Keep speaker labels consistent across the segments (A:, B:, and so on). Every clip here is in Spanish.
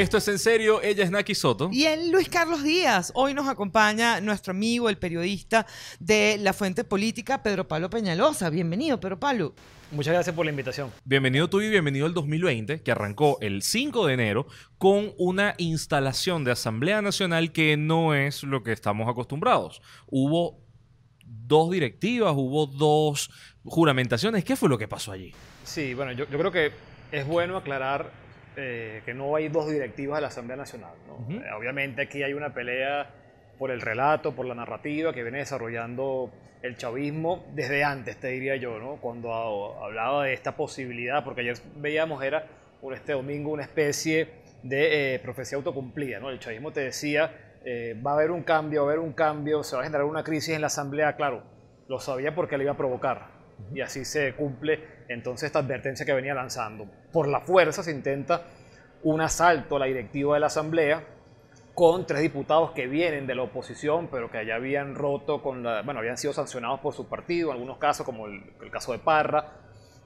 A: Esto es en serio, ella es Naki Soto.
B: Y él, Luis Carlos Díaz. Hoy nos acompaña nuestro amigo, el periodista de La Fuente Política, Pedro Pablo Peñalosa. Bienvenido, Pedro Pablo.
C: Muchas gracias por la invitación.
A: Bienvenido tú y bienvenido al 2020, que arrancó el 5 de enero con una instalación de Asamblea Nacional que no es lo que estamos acostumbrados. Hubo dos directivas, hubo dos juramentaciones. ¿Qué fue lo que pasó allí?
C: Sí, bueno, yo, yo creo que es bueno aclarar eh, que no hay dos directivas de la Asamblea Nacional. ¿no? Eh, obviamente aquí hay una pelea por el relato, por la narrativa que viene desarrollando el chavismo desde antes, te diría yo, ¿no? cuando hablaba de esta posibilidad, porque ayer veíamos era por este domingo una especie de eh, profecía autocumplida. ¿no? El chavismo te decía, va a haber un cambio, va a haber un cambio, se va a generar una crisis en la Asamblea, claro, lo sabía porque le iba a provocar y así se cumple entonces esta advertencia que venía lanzando. Por la fuerza se intenta un asalto a la directiva de la Asamblea con tres diputados que vienen de la oposición, pero que ya habían roto con la, bueno, habían sido sancionados por su partido, en algunos casos, como el, caso de Parra,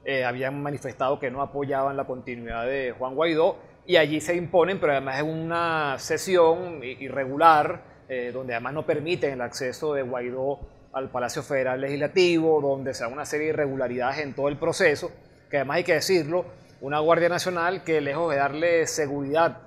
C: eh, habían manifestado que no apoyaban la continuidad de Juan Guaidó, y allí se imponen, pero además es una sesión irregular, eh, donde además no permiten el acceso de Guaidó al Palacio Federal Legislativo, donde se da una serie de irregularidades en todo el proceso, que además hay que decirlo, una Guardia Nacional que lejos de darle seguridad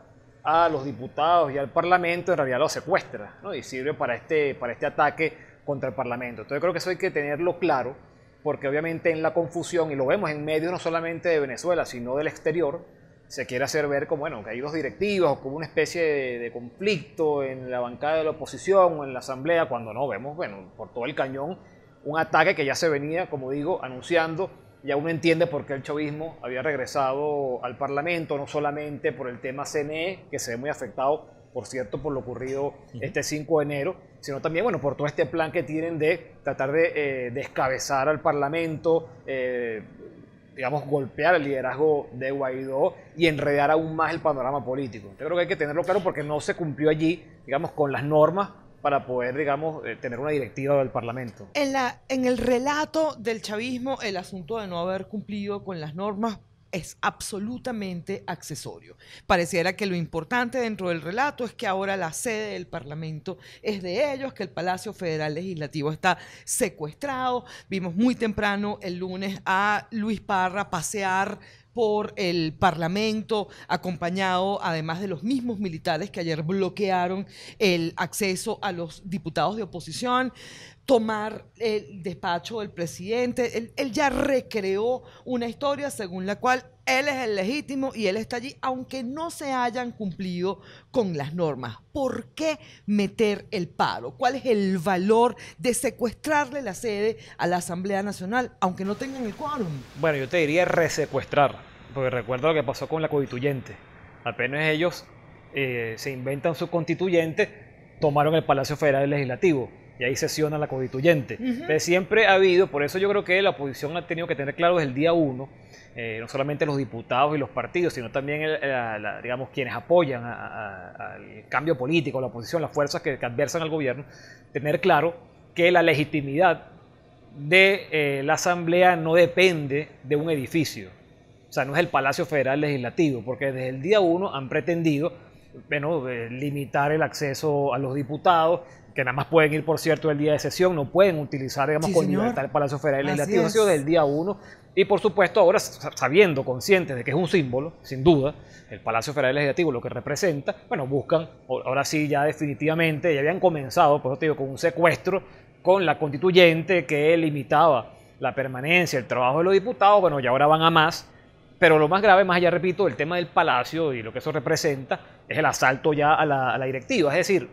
C: a los diputados y al Parlamento, en realidad lo secuestra ¿no? y sirve para este, para este ataque contra el Parlamento. Entonces creo que eso hay que tenerlo claro, porque obviamente en la confusión, y lo vemos en medios no solamente de Venezuela, sino del exterior, se quiere hacer ver como bueno, que hay dos directivas o como una especie de, conflicto en la bancada de la oposición o en la asamblea, cuando no vemos, bueno, por todo el cañón, un ataque que ya se venía, como digo, anunciando. Ya uno entiende por qué el chavismo había regresado al Parlamento, no solamente por el tema CNE, que se ve muy afectado, por cierto, por lo ocurrido este 5 de enero, sino también, bueno, por todo este plan que tienen de tratar de eh, descabezar al Parlamento, eh, digamos, golpear el liderazgo de Guaidó y enredar aún más el panorama político. Yo creo que hay que tenerlo claro porque no se cumplió allí, digamos, con las normas para poder, digamos, eh, tener una directiva del Parlamento.
B: En, la, en el relato del chavismo, el asunto de no haber cumplido con las normas es absolutamente accesorio. Pareciera que lo importante dentro del relato es que ahora la sede del Parlamento es de ellos, que el Palacio Federal Legislativo está secuestrado. Vimos muy temprano el lunes a Luis Parra pasear por el Parlamento, acompañado además de los mismos militares que ayer bloquearon el acceso a los diputados de oposición tomar el despacho del presidente. Él, ya recreó una historia según la cual él es el legítimo y él está allí, aunque no se hayan cumplido con las normas. ¿Por qué meter el paro? ¿Cuál es el valor de secuestrarle la sede a la Asamblea Nacional, aunque no tengan el quórum?
C: Bueno, yo te diría resecuestrar, porque recuerdo lo que pasó con la constituyente. Apenas ellos eh, se inventan su constituyente, tomaron el Palacio Federal Legislativo y ahí sesiona la constituyente. siempre ha habido, por eso yo creo que la oposición ha tenido que tener claro desde el día uno, eh, no solamente los diputados y los partidos, sino también, digamos, quienes apoyan al cambio político, la oposición, las fuerzas que, adversan al gobierno, tener claro que la legitimidad de eh, la Asamblea no depende de un edificio. O sea, no es el Palacio Federal Legislativo, porque desde el día uno han pretendido bueno, limitar el acceso a los diputados, que nada más pueden ir, por cierto, el día de sesión, no pueden utilizar, digamos, con libertad el Palacio Federal Legislativo, ha sido del día 1. Y por supuesto, ahora sabiendo, conscientes de que es un símbolo, sin duda, el Palacio Federal Legislativo, lo que representa, bueno, buscan, ahora sí, ya definitivamente, ya habían comenzado, por eso te digo, con un secuestro con la constituyente que limitaba la permanencia, el trabajo de los diputados, bueno, ya ahora van a más. Pero lo más grave, más allá, repito, el tema del palacio y lo que eso representa, es el asalto ya a la, a la directiva. Es decir,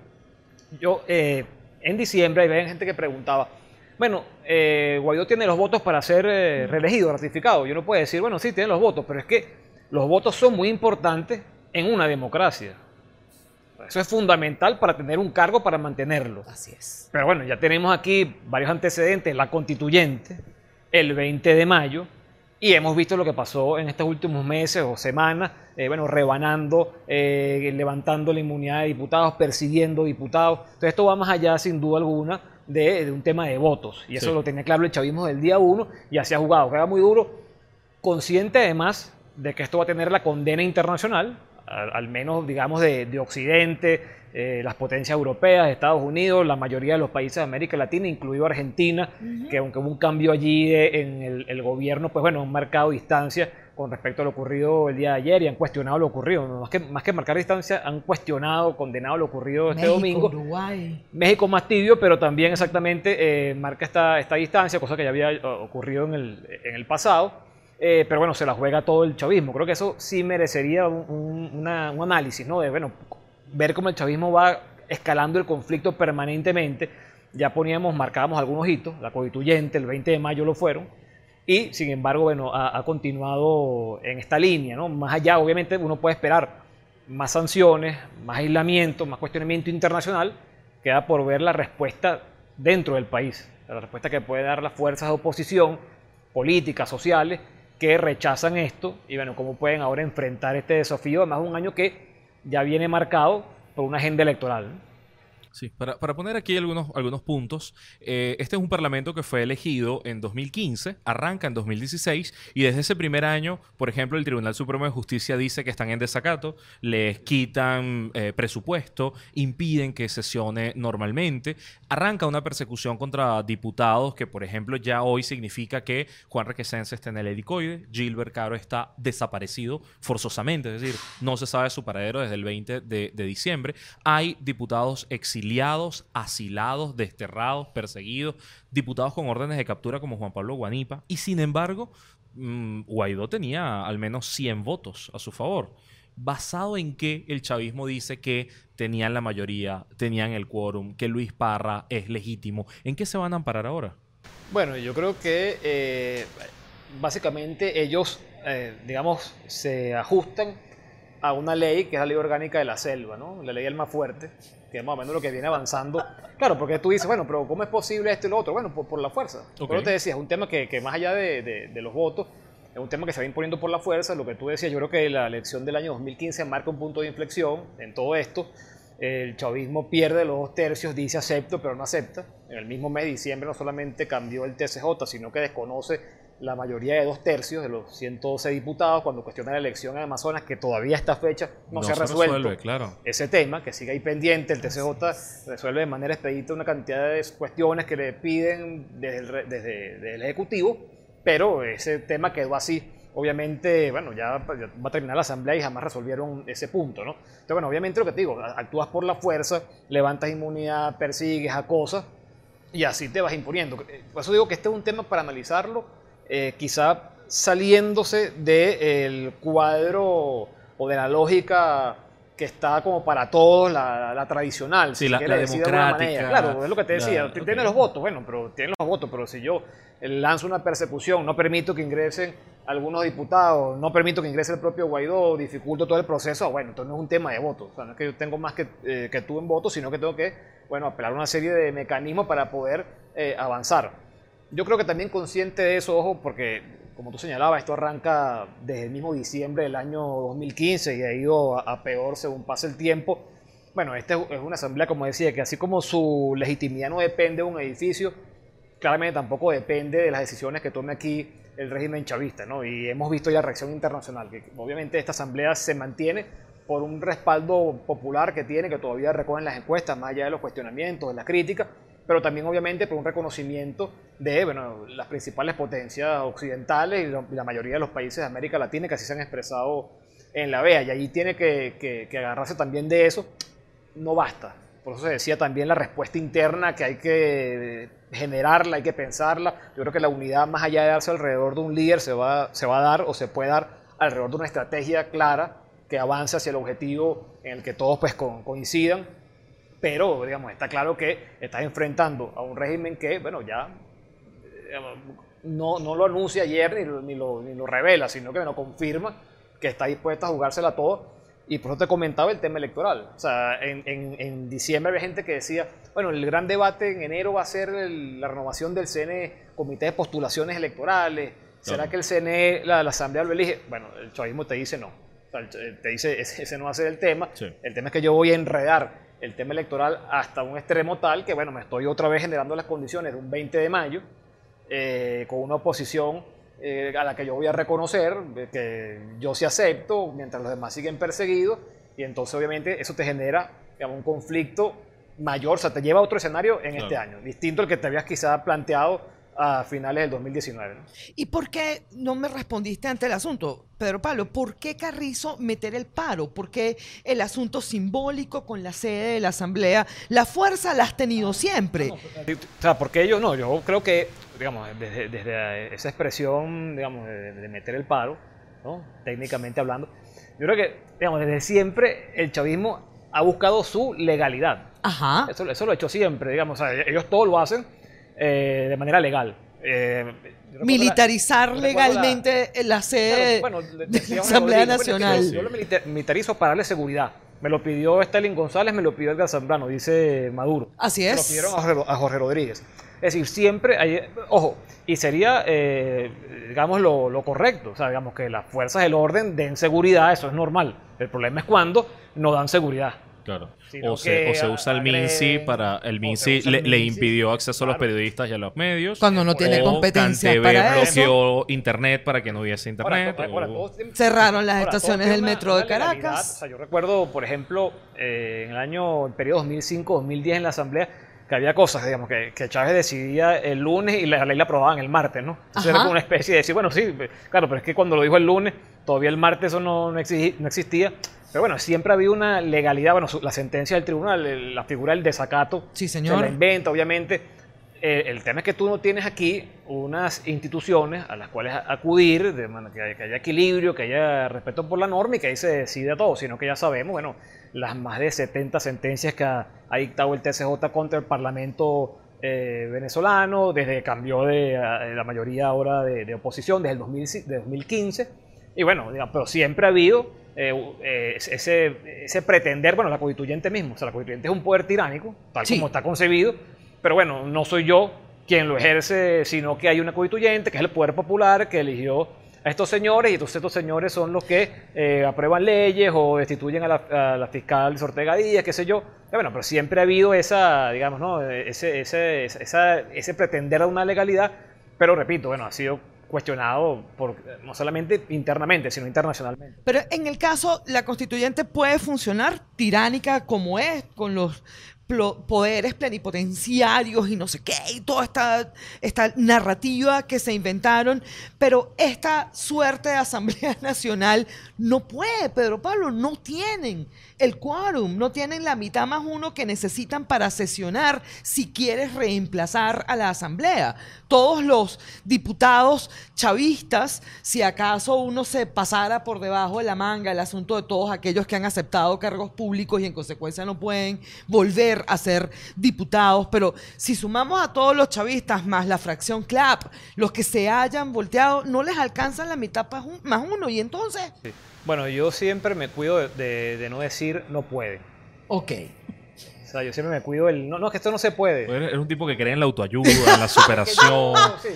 C: yo eh, en diciembre hay gente que preguntaba, bueno, eh, Guaidó tiene los votos para ser eh, reelegido, ratificado. Yo no puedo decir, bueno, sí, tiene los votos, pero es que los votos son muy importantes en una democracia. Eso es fundamental para tener un cargo, para mantenerlo.
B: Así es.
C: Pero bueno, ya tenemos aquí varios antecedentes. La constituyente, el 20 de mayo, y hemos visto lo que pasó en estos últimos meses o semanas, eh, bueno, rebanando, eh, levantando la inmunidad de diputados, persiguiendo diputados. Entonces esto va más allá, sin duda alguna, de, un tema de votos. Y eso lo tenía claro el chavismo del día uno y así ha jugado. Queda muy duro, consciente además de que esto va a tener la condena internacional. al menos digamos de, de Occidente, eh, las potencias europeas, Estados Unidos, la mayoría de los países de América Latina, incluido Argentina, que aunque hubo un cambio allí en el, el, gobierno, pues bueno, han marcado distancia con respecto a lo ocurrido el día de ayer y han cuestionado lo ocurrido. Más que, más que marcar distancia, han cuestionado, condenado lo ocurrido este domingo.
B: Uruguay.
C: México más tibio, pero también exactamente eh, marca esta, esta distancia, cosa que ya había ocurrido en el, en el pasado. Eh, pero bueno, se la juega todo el chavismo. Creo que eso sí merecería un, un análisis, ¿no? De, bueno, ver cómo el chavismo va escalando el conflicto permanentemente. Ya poníamos, marcábamos algunos hitos, la constituyente, el 20 de mayo lo fueron, y sin embargo, bueno, ha, continuado en esta línea, ¿no? Más allá, obviamente, uno puede esperar más sanciones, más aislamiento, más cuestionamiento internacional, queda por ver la respuesta dentro del país, la respuesta que puede dar las fuerzas de oposición, políticas, sociales, que rechazan esto y bueno, cómo pueden ahora enfrentar este desafío, además un año que ya viene marcado por una agenda electoral.
A: Sí, para, poner aquí algunos, algunos puntos, eh, este es un parlamento que fue elegido en 2015, arranca en 2016 y desde ese primer año, por ejemplo, el Tribunal Supremo de Justicia dice que están en desacato, les quitan eh, presupuesto, impiden que sesione normalmente, arranca una persecución contra diputados que, por ejemplo, ya hoy significa que Juan Requesens está en el helicoide, Gilbert Caro está desaparecido forzosamente, es decir, no se sabe su paradero desde el 20 de, de diciembre, hay diputados exiliados exiliados, asilados, desterrados, perseguidos, diputados con órdenes de captura como Juan Pablo Guanipa. Y sin embargo, mm, Guaidó tenía al menos 100 votos a su favor. ¿Basado en que el chavismo dice que tenían la mayoría, tenían el quórum, que Luis Parra es legítimo? ¿En qué se van a amparar ahora?
C: Bueno, yo creo que eh, básicamente ellos, eh, digamos, se ajustan a una ley que es la ley orgánica de la selva, ¿no? La ley del más fuerte, que es más o menos lo que viene avanzando. Claro, porque tú dices, bueno, pero ¿cómo es posible esto y lo otro? Bueno, por, la fuerza. Pero te decía, es un tema que, que más allá de, de, los votos, es un tema que se va imponiendo por la fuerza. Lo que tú decías, yo creo que la elección del año 2015 marca un punto de inflexión en todo esto. El chavismo pierde los dos tercios, dice acepto, pero no acepta. En el mismo mes de diciembre no solamente cambió el TCJ, sino que desconoce la mayoría de dos tercios de los 112 diputados cuando cuestiona la elección en Amazonas, que todavía esta fecha no, se ha resuelto
A: claro.
C: ese tema, que sigue ahí pendiente. El TCJ resuelve de manera expedita una cantidad de cuestiones que le piden desde el, desde, el Ejecutivo, pero ese tema quedó así. Obviamente, bueno, ya, va a terminar la asamblea y jamás resolvieron ese punto, ¿no? Entonces, bueno, obviamente lo que te digo, actúas por la fuerza, levantas inmunidad, persigues, acosas, y así te vas imponiendo. Por eso digo que este es un tema para analizarlo eh, quizá saliéndose del cuadro o de la lógica que está como para todos la, tradicional,
A: si la, democrática.
C: Claro, es lo que te decía, tiene los votos, bueno, pero tiene los votos, pero si yo lanzo una persecución, no permito que ingresen algunos diputados, no permito que ingrese el propio Guaidó, dificulto todo el proceso, bueno, entonces no es un tema de votos, o sea, no es que yo tengo más que, eh, que tú en votos, sino que tengo que, bueno, apelar a una serie de mecanismos para poder eh, avanzar yo creo que también consciente de eso, ojo, porque como tú señalabas, esto arranca desde el mismo diciembre del año 2015 y ha ido a, peor según pasa el tiempo. Bueno, esta es una asamblea, como decía, que así como su legitimidad no depende de un edificio, claramente tampoco depende de las decisiones que tome aquí el régimen chavista, ¿no? Y hemos visto ya reacción internacional, que obviamente esta asamblea se mantiene por un respaldo popular que tiene, que todavía recogen las encuestas, más allá de los cuestionamientos, de las críticas, pero también obviamente por un reconocimiento de bueno, las principales potencias occidentales y la mayoría de los países de América Latina que así se han expresado en la BEA. Y allí tiene que, que, agarrarse también de eso. No basta. Por eso se decía también la respuesta interna que hay que generarla, hay que pensarla. Yo creo que la unidad, más allá de darse alrededor de un líder, se va, se va a dar o se puede dar alrededor de una estrategia clara que avance hacia el objetivo en el que todos pues, coincidan pero digamos, está claro que estás enfrentando a un régimen que, bueno, ya no, no lo anuncia ayer ni, ni, lo, ni lo, revela, sino que lo confirma que está dispuesto a jugársela todo. Y por eso te comentaba el tema electoral. O sea, en, en, en, diciembre había gente que decía, bueno, el gran debate en enero va a ser la renovación del CNE, Comité de Postulaciones Electorales. ¿Será que el CNE, la, Asamblea lo elige? Bueno, el chavismo te dice no. O sea, te dice, ese, no va a ser el tema. El tema es que yo voy a enredar el tema electoral hasta un extremo tal que, bueno, me estoy otra vez generando las condiciones de un 20 de mayo eh, con una oposición eh, a la que yo voy a reconocer, que yo sí acepto, mientras los demás siguen perseguidos, y entonces obviamente eso te genera digamos, un conflicto mayor, o sea, te lleva a otro escenario en este año, distinto al que te habías quizá planteado a finales del 2019.
B: ¿Y por qué no me respondiste ante el asunto, Pedro Pablo? ¿Por qué Carrizo meter el paro? ¿Por qué el asunto simbólico con la sede de la Asamblea? La fuerza la has tenido siempre.
C: o sea, porque ellos no, yo creo que, digamos, desde, esa expresión, digamos, de, meter el paro, ¿no? técnicamente hablando, yo creo que, digamos, desde siempre el chavismo ha buscado su legalidad.
B: Ajá.
C: Eso, eso lo ha hecho siempre, digamos, o sea, ellos todo lo hacen eh, de manera legal. Eh,
B: Militarizar legalmente la, sede de la Asamblea Nacional.
C: yo lo militarizo para darle seguridad. Me lo pidió Estelín González, me lo pidió Edgar Zambrano, dice Maduro.
B: Así es.
C: lo pidieron a Jorge, Rodríguez. Es decir, siempre hay, ojo, y sería, eh, digamos, lo, lo, correcto, o sea, digamos que las fuerzas del orden den seguridad, eso es normal. El problema es cuando no dan seguridad.
A: Claro. O se, usa el MINSI para. El MINSI le, impidió acceso a los periodistas y a los medios.
B: Cuando no tiene competencia para
A: bloqueó internet para que no hubiese internet.
B: Cerraron las estaciones del metro de Caracas.
C: yo recuerdo, por ejemplo, eh, en el año, el periodo 2005-2010 en la Asamblea, que había cosas, digamos, que, Chávez decidía el lunes y la ley la aprobaban el martes, ¿no? Entonces era como una especie de decir, bueno, sí, claro, pero es que cuando lo dijo el lunes, todavía el martes eso no, no existía pero bueno, siempre ha habido una legalidad, bueno, la sentencia del tribunal, la figura del desacato,
B: sí, señor.
C: se la inventa, obviamente. Eh, el tema es que tú no tienes aquí unas instituciones a las cuales acudir, de haya, que haya equilibrio, que haya respeto por la norma y que ahí se decide todo, sino que ya sabemos, bueno, las más de 70 sentencias que ha, dictado el TCJ contra el Parlamento eh, venezolano, desde que cambió de, la mayoría ahora de, oposición, desde el 2015. Y bueno, pero siempre ha habido eh, eh, ese, ese, pretender, bueno, la constituyente mismo, o sea, la constituyente es un poder tiránico, tal como está concebido, pero bueno, no soy yo quien lo ejerce, sino que hay una constituyente, que es el poder popular, que eligió a estos señores, y entonces estos señores son los que eh, aprueban leyes o destituyen a la, fiscal Ortega Díaz, qué sé yo. bueno, pero siempre ha habido esa, digamos, ¿no? ese, ese, ese pretender a una legalidad, pero repito, bueno, ha sido cuestionado por, no solamente internamente, sino internacionalmente.
B: Pero en el caso, la constituyente puede funcionar tiránica como es, con los poderes plenipotenciarios y no sé qué, y toda esta, esta narrativa que se inventaron, pero esta suerte de Asamblea Nacional no puede, Pedro Pablo, no tienen el quórum, no tienen la mitad más uno que necesitan para sesionar si quieres reemplazar a la Asamblea. Todos los diputados chavistas, si acaso uno se pasara por debajo de la manga el asunto de todos aquellos que han aceptado cargos públicos y en consecuencia no pueden volver a ser diputados, pero si sumamos a todos los chavistas más la fracción CLAP, los que se hayan volteado, no les alcanzan la mitad más uno. Y entonces...
C: Bueno, yo siempre me cuido de, no decir no puede.
B: Ok.
C: O sea, yo siempre me cuido el. No, no, es que esto no se puede.
A: Eres un tipo que cree en la autoayuda, en la superación.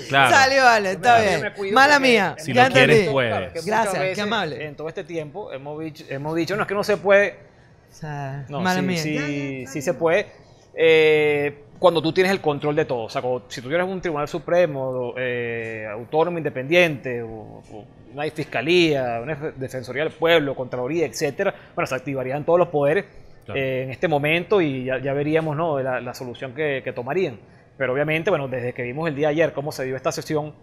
A: claro.
B: Sale, vale, está bien. Mala mía.
A: Si lo quieres, puedes.
B: Gracias, qué amable.
C: En todo este tiempo hemos dicho, hemos dicho, no es que no se puede.
B: O sea, mala mía.
C: Sí, sí se puede. Eh, cuando tú tienes el control de todo. O sea, si tú tienes un tribunal supremo, eh, autónomo, independiente, o, una fiscalía, una defensoría del pueblo, contraloría, etcétera, bueno, se activarían todos los poderes eh, en este momento y ya, veríamos ¿no? la, solución que, tomarían. Pero obviamente, bueno, desde que vimos el día ayer cómo se dio esta sesión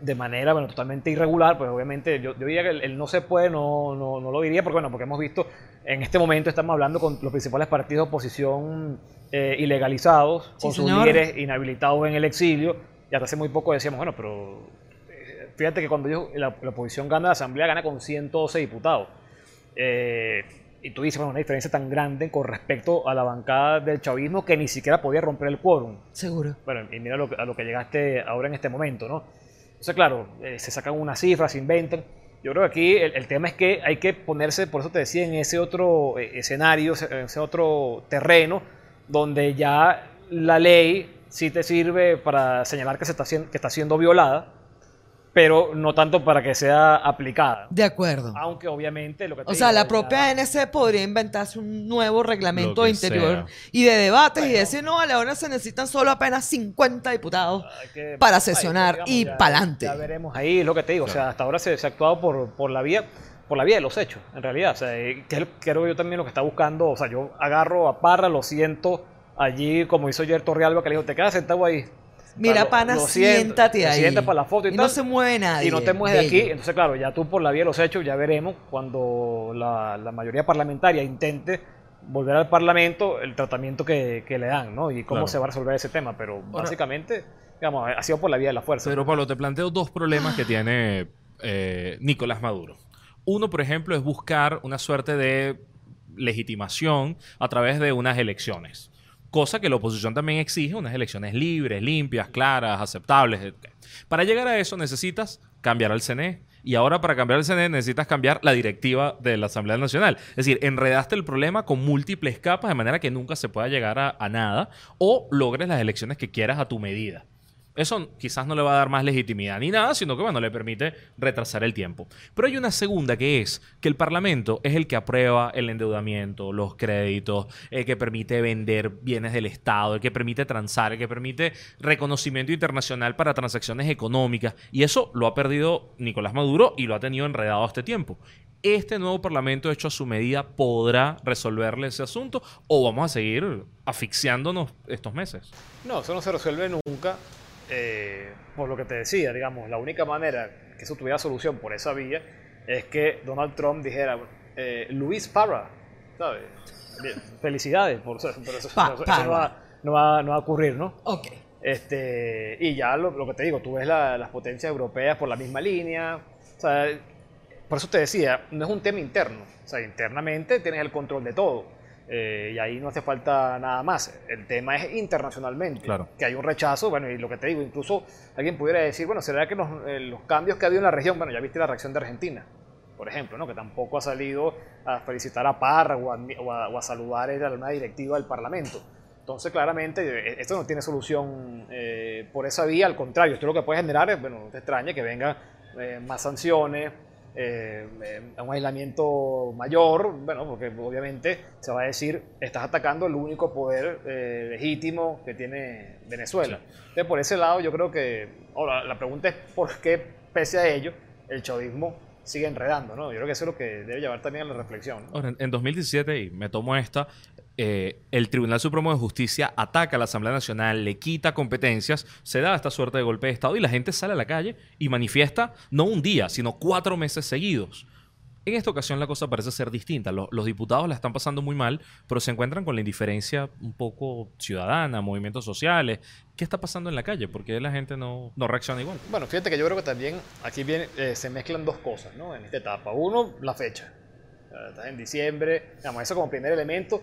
C: de manera bueno, totalmente irregular, pues obviamente yo, diría que el, no se puede, no, no, no, lo diría, porque bueno, porque hemos visto, en este momento estamos hablando con los principales partidos de oposición eh, ilegalizados, con sus líderes inhabilitados en el exilio, y hasta hace muy poco decíamos, bueno, pero fíjate que cuando la, oposición gana la asamblea, gana con 112 diputados. Eh, y tú dices, bueno, una diferencia tan grande con respecto a la bancada del chavismo que ni siquiera podía romper el quórum.
B: Seguro.
C: Bueno, y mira a lo que llegaste ahora en este momento, ¿no? Entonces, claro, se sacan unas cifras, se inventan. Yo creo que aquí el, tema es que hay que ponerse, por eso te decía, en ese otro escenario, en ese otro terreno, donde ya la ley sí te sirve para señalar que, se está, que está siendo violada, pero no tanto para que sea aplicada.
B: De acuerdo.
C: Aunque obviamente lo que te
B: O sea, la propia ANC podría inventarse un nuevo reglamento interior
A: sea.
B: y de debates y decir, no, vale, ahora se necesitan solo apenas 50 diputados.
C: que-
B: para
C: ay,
B: sesionar
C: digamos,
B: y
C: ya-
B: pa'lante.
C: Ya veremos ahí lo que te digo. O sea, hasta ahora se, se ha actuado por, por la vía por la vía de los hechos, en realidad. O sea, eh, que creo yo también lo que está buscando. O sea, yo agarro a Parra, lo siento allí, como hizo ayer Torrealba, que le dijo, te quedas sentado ahí.
B: Mira,
C: Lo-
B: pana,
C: siento,
B: siéntate
C: te
B: ahí.
C: sientas para la foto y,
B: y
C: tal,
B: no se mueve nadie.
C: y no te mueves de aquí. Entonces, claro, ya tú por la vía de los hechos, ya veremos cuando la, la mayoría parlamentaria intente volver al Parlamento el tratamiento que, que le dan, ¿no? Y cómo
A: Claro.
C: se va a resolver ese tema. Pero
A: Ahora-
C: básicamente, digamos, ha sido por la vía de la fuerza.
A: Pero Pablo, te planteo dos problemas que tiene eh, Nicolás Maduro. Uno, por ejemplo, es buscar una suerte de legitimación a través de unas elecciones. Cosa que la oposición también exige, unas elecciones libres, limpias, claras, aceptables. Para llegar a eso necesitas cambiar al CNE. Y ahora para cambiar el CNE necesitas cambiar la directiva de la Asamblea Nacional. Es decir, enredaste el problema con múltiples capas de manera que nunca se pueda llegar a, a nada o logres las elecciones que quieras a tu medida. Eso quizás no le va a dar más legitimidad ni nada, sino que bueno, le permite retrasar el tiempo. Pero hay una segunda que es que el Parlamento es el que aprueba el endeudamiento, los créditos, el que permite vender bienes del Estado, el que permite transar, el que permite reconocimiento internacional para transacciones económicas. Y eso lo ha perdido Nicolás Maduro y lo ha tenido enredado este tiempo. ¿Este nuevo Parlamento hecho a su medida podrá resolverle ese asunto o vamos a seguir asfixiándonos estos meses?
C: No, eso no se resuelve nunca. Eh, por lo que te decía, digamos, la única manera que eso tuviera solución por esa vía es que Donald Trump dijera, eh, Luis Parra, ¿sabes? Felicidades, por eso, pero eso,
B: Pa-
C: eso- eso no, va, no va- no va a ocurrir, ¿no?
B: Ok.
C: Este, y ya lo, lo que te digo, tú ves la- las potencias europeas por la misma línea. O sea, por eso te decía, no es un tema interno. O sea, internamente tienes el control de todo. Eh, y ahí no hace falta nada más. El tema es internacionalmente.
A: Claro.
C: Que hay un rechazo. Bueno, y lo que te digo, incluso alguien pudiera decir, bueno, ¿será que los, eh, los cambios que ha habido en la región, bueno, ya viste la reacción de Argentina, por ejemplo, ¿no? que tampoco ha salido a felicitar a Parra o a, o a- o a saludar a una directiva del Parlamento. Entonces, claramente, eh, esto no tiene solución eh, por esa vía, al contrario, esto lo que puede generar es, bueno, no te extraña que vengan más sanciones, eh, eh, un aislamiento mayor, bueno, porque obviamente se va a decir, estás atacando el único poder eh, legítimo que tiene Venezuela. Entonces, por ese lado, yo creo que, ahora, la pregunta es por qué, pese a ello, el chavismo sigue enredando, ¿no? Yo creo que eso es lo que debe llevar también a la reflexión. ¿no?
A: Ahora, en, en 2017, y me tomo esta, eh, el Tribunal Supremo de Justicia ataca a la Asamblea Nacional, le quita competencias, se da esta suerte de golpe de Estado y la gente sale a la calle y manifiesta no un día, sino cuatro meses seguidos. En esta ocasión la cosa parece ser distinta. Los, diputados la están pasando muy mal, pero se encuentran con la indiferencia un poco ciudadana, movimientos sociales. ¿Qué está pasando en la calle? ¿Por qué la gente no, no reacciona igual?
C: Bueno, fíjate que yo creo que también aquí eh, se mezclan dos cosas en esta etapa. Uno, la fecha. Eh, Estás en diciembre, digamos, eso como primer elemento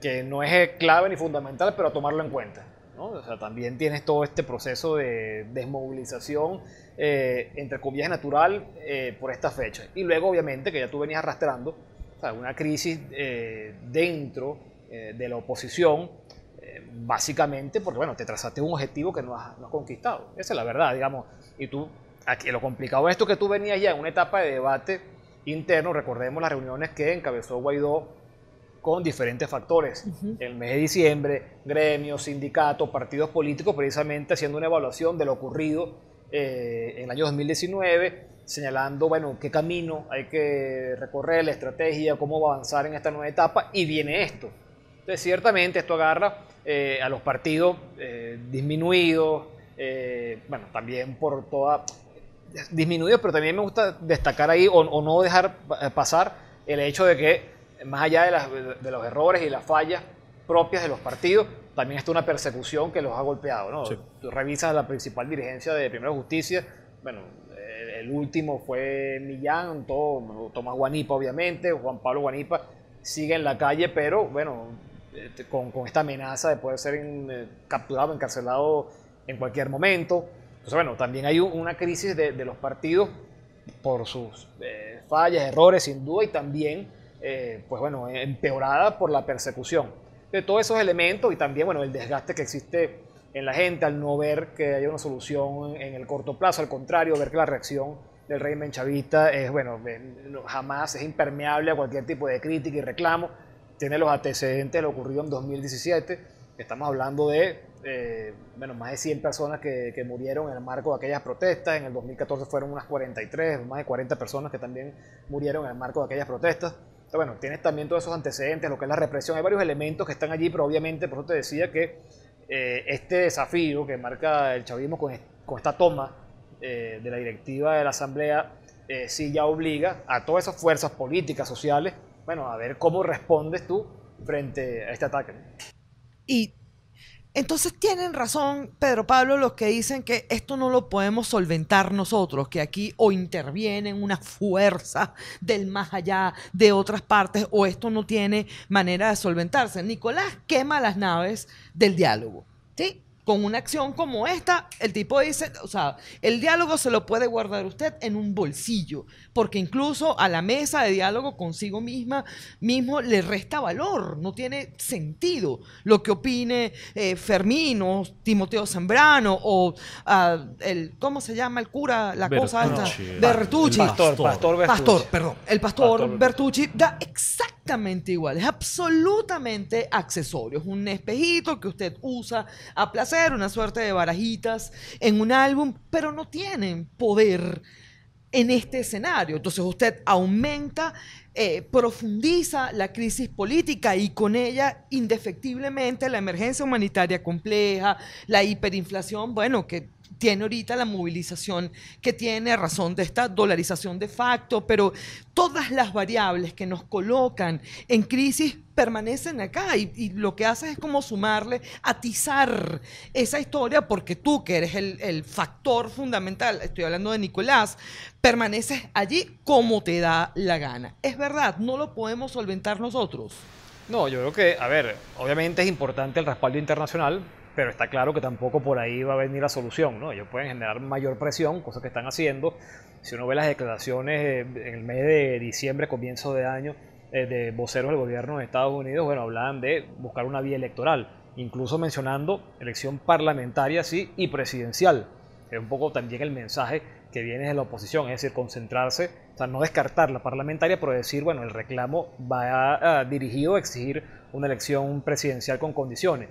C: que no es eh, clave ni fundamental, pero a tomarlo en cuenta. ¿no? O sea, también tienes todo este proceso de desmovilización, eh, entre comillas, natural eh, por esta fecha. Y luego, obviamente, que ya tú venías arrastrando o sea, una crisis eh, dentro eh, de la oposición, eh, básicamente porque, bueno, te trazaste un objetivo que no has, no has conquistado. Esa es la verdad, digamos. Y tú, aquí, lo complicado de esto es que tú venías ya en una etapa de debate interno, recordemos las reuniones que encabezó Guaidó con diferentes factores. El mes de diciembre, gremios, sindicatos, partidos políticos, precisamente haciendo una evaluación de lo ocurrido eh, en el año 2019, señalando, bueno, qué camino hay que recorrer, la estrategia, cómo avanzar en esta nueva etapa, y viene esto. Entonces, ciertamente esto agarra eh, a los partidos eh, disminuidos, bueno, también por toda... disminuidos, pero también me gusta destacar ahí o, o no dejar pa- pasar el hecho de que más allá de, las- de los errores y las fallas propias de los partidos, también está una persecución que los ha golpeado. ¿no?
A: Sí.
C: Tú revisas la principal dirigencia de Primera Justicia, bueno, eh, el último fue Millán, todo, Tomás Guanipa obviamente, Juan Pablo Guanipa sigue en la calle, pero bueno, este, con, con esta amenaza de poder ser en- eh, capturado, encarcelado en cualquier momento. Entonces, bueno, también hay un- una crisis de, de los partidos por sus eh, fallas, errores, sin duda, y también, eh, pues bueno, empeorada por la persecución. De todos esos elementos y también, bueno, el desgaste que existe en la gente al no ver que haya una solución en el corto plazo, al contrario, ver que la reacción del régimen chavista es, bueno, jamás es impermeable a cualquier tipo de crítica y reclamo. Tiene los antecedentes de lo ocurrido en 2017. Estamos hablando de, eh, bueno, más de 100 personas que, que, murieron en el marco de aquellas protestas. En el 2014 fueron unas 43, más de 40 personas que también murieron en el marco de aquellas protestas. Bueno, tienes también todos esos antecedentes, lo que es la represión. Hay varios elementos que están allí, pero obviamente, por eso te decía que eh, este desafío que marca el chavismo con, esta toma eh, de la directiva de la Asamblea eh, sí ya obliga a todas esas fuerzas políticas, sociales, bueno, a ver cómo respondes tú frente a este ataque.
B: Y entonces tienen razón, Pedro Pablo, los que dicen que esto no lo podemos solventar nosotros, que aquí o intervienen una fuerza del más allá de otras partes o esto no tiene manera de solventarse. Nicolás quema las naves del diálogo. ¿Sí? Con una acción como esta, el tipo dice, o sea, el diálogo se lo puede guardar usted en un bolsillo, porque incluso a la mesa de diálogo consigo misma mismo le resta valor, no tiene sentido lo que opine eh, Fermín o Timoteo Zambrano o ah, el, ¿cómo se llama el cura? La cosa esta, Bertucci.
C: Pastor, pastor, Bertucci.
B: pastor, perdón, el pastor, Bertucci da exactamente igual, es absolutamente accesorio, es un espejito que usted usa a placer una suerte de barajitas en un álbum, pero no tienen poder en este escenario. Entonces usted aumenta, eh, profundiza la crisis política y con ella indefectiblemente la emergencia humanitaria compleja, la hiperinflación, bueno, que tiene ahorita la movilización que tiene a razón de esta dolarización de facto, pero todas las variables que nos colocan en crisis permanecen acá y, lo que haces es como sumarle, atizar esa historia porque tú que eres el, el factor fundamental, estoy hablando de Nicolás, permaneces allí como te da la gana. Es verdad, no lo podemos solventar nosotros.
C: No, yo creo que, a ver, obviamente es importante el respaldo internacional, pero está claro que tampoco por ahí va a venir la solución, ¿no? Ellos pueden generar mayor presión, cosa que están haciendo. Si uno ve las declaraciones eh, en el mes de diciembre, comienzo de año, eh, de voceros del gobierno de Estados Unidos, bueno, hablaban de buscar una vía electoral, incluso mencionando elección parlamentaria, sí, y presidencial. Es un poco también el mensaje que viene de la oposición, es decir, concentrarse, o sea, no descartar la parlamentaria, pero decir, bueno, el reclamo va dirigido a exigir una elección presidencial con condiciones.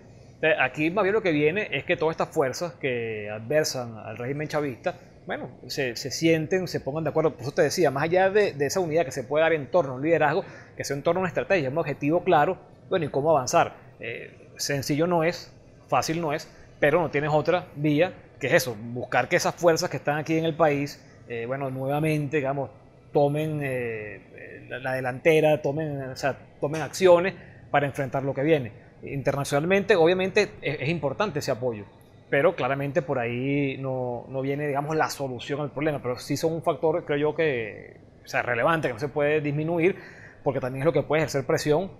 C: Aquí más bien lo que viene es que todas estas fuerzas que adversan al régimen chavista, bueno, se, sienten, se pongan de acuerdo. Por eso te decía, más allá de, esa unidad que se puede dar en torno a un liderazgo, que sea en torno a una estrategia, un objetivo claro, bueno, y cómo avanzar. Eh, sencillo no es, fácil no es, pero no tienes otra vía que es eso, buscar que esas fuerzas que están aquí en el país, eh, bueno, nuevamente, digamos, tomen eh, la, delantera, tomen, o sea, tomen acciones para enfrentar lo que viene internacionalmente, obviamente es, importante ese apoyo, pero claramente por ahí no, no, viene, digamos, la solución al problema, pero sí son un factor, creo yo, que o sea, relevante, que no se puede disminuir, porque también es lo que puede ejercer presión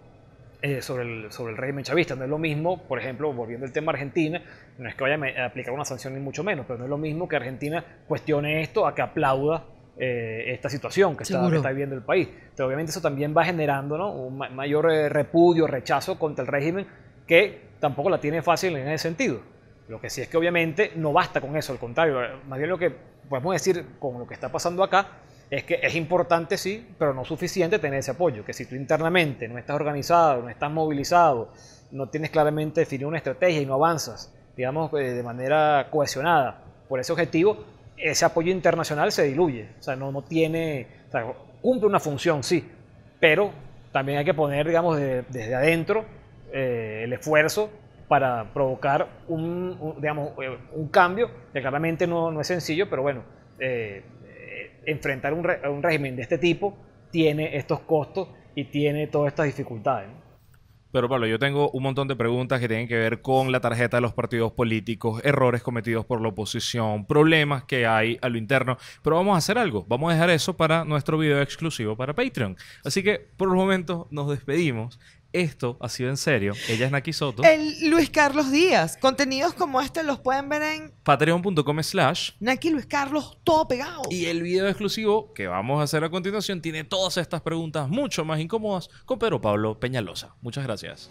C: eh, sobre, el, sobre el régimen chavista. No es lo mismo, por ejemplo, volviendo al tema Argentina, no es que vaya a aplicar una sanción ni mucho menos, pero no es lo mismo que Argentina cuestione esto a que aplauda eh, esta situación que está, está, viviendo el país. Pero obviamente eso también va generando ¿no? un mayor eh, repudio, rechazo contra el régimen que tampoco la tiene fácil en ese sentido. Lo que sí es que obviamente no basta con eso, al contrario, más bien lo que podemos decir con lo que está pasando acá es que es importante sí, pero no suficiente tener ese apoyo, que si tú internamente no estás organizado, no estás movilizado, no tienes claramente definido una estrategia y no avanzas, digamos, eh, de manera cohesionada por ese objetivo, ese apoyo internacional se diluye. O sea, no, no tiene, o sea, cumple una función, sí, pero también hay que poner, digamos, desde adentro eh, el esfuerzo para provocar un, digamos, eh, un cambio, que claramente no, no es sencillo, pero bueno, eh, enfrentar un, un régimen de este tipo tiene estos costos y tiene todas estas dificultades.
A: Pero Pablo, yo tengo un montón de preguntas que tienen que ver con la tarjeta de los partidos políticos, errores cometidos por la oposición, problemas que hay a lo interno. Pero vamos a hacer algo. Vamos a dejar eso para nuestro video exclusivo para Patreon. Así que por el momento nos despedimos. Esto ha sido en serio. Ella es Naki Soto.
B: El Luis Carlos Díaz. Contenidos como este los pueden ver en
A: patreon.com slash
B: Naki Luis Carlos, todo pegado.
A: Y el video exclusivo que vamos a hacer a continuación tiene todas estas preguntas mucho más incómodas con Pedro Pablo Peñalosa. Muchas gracias.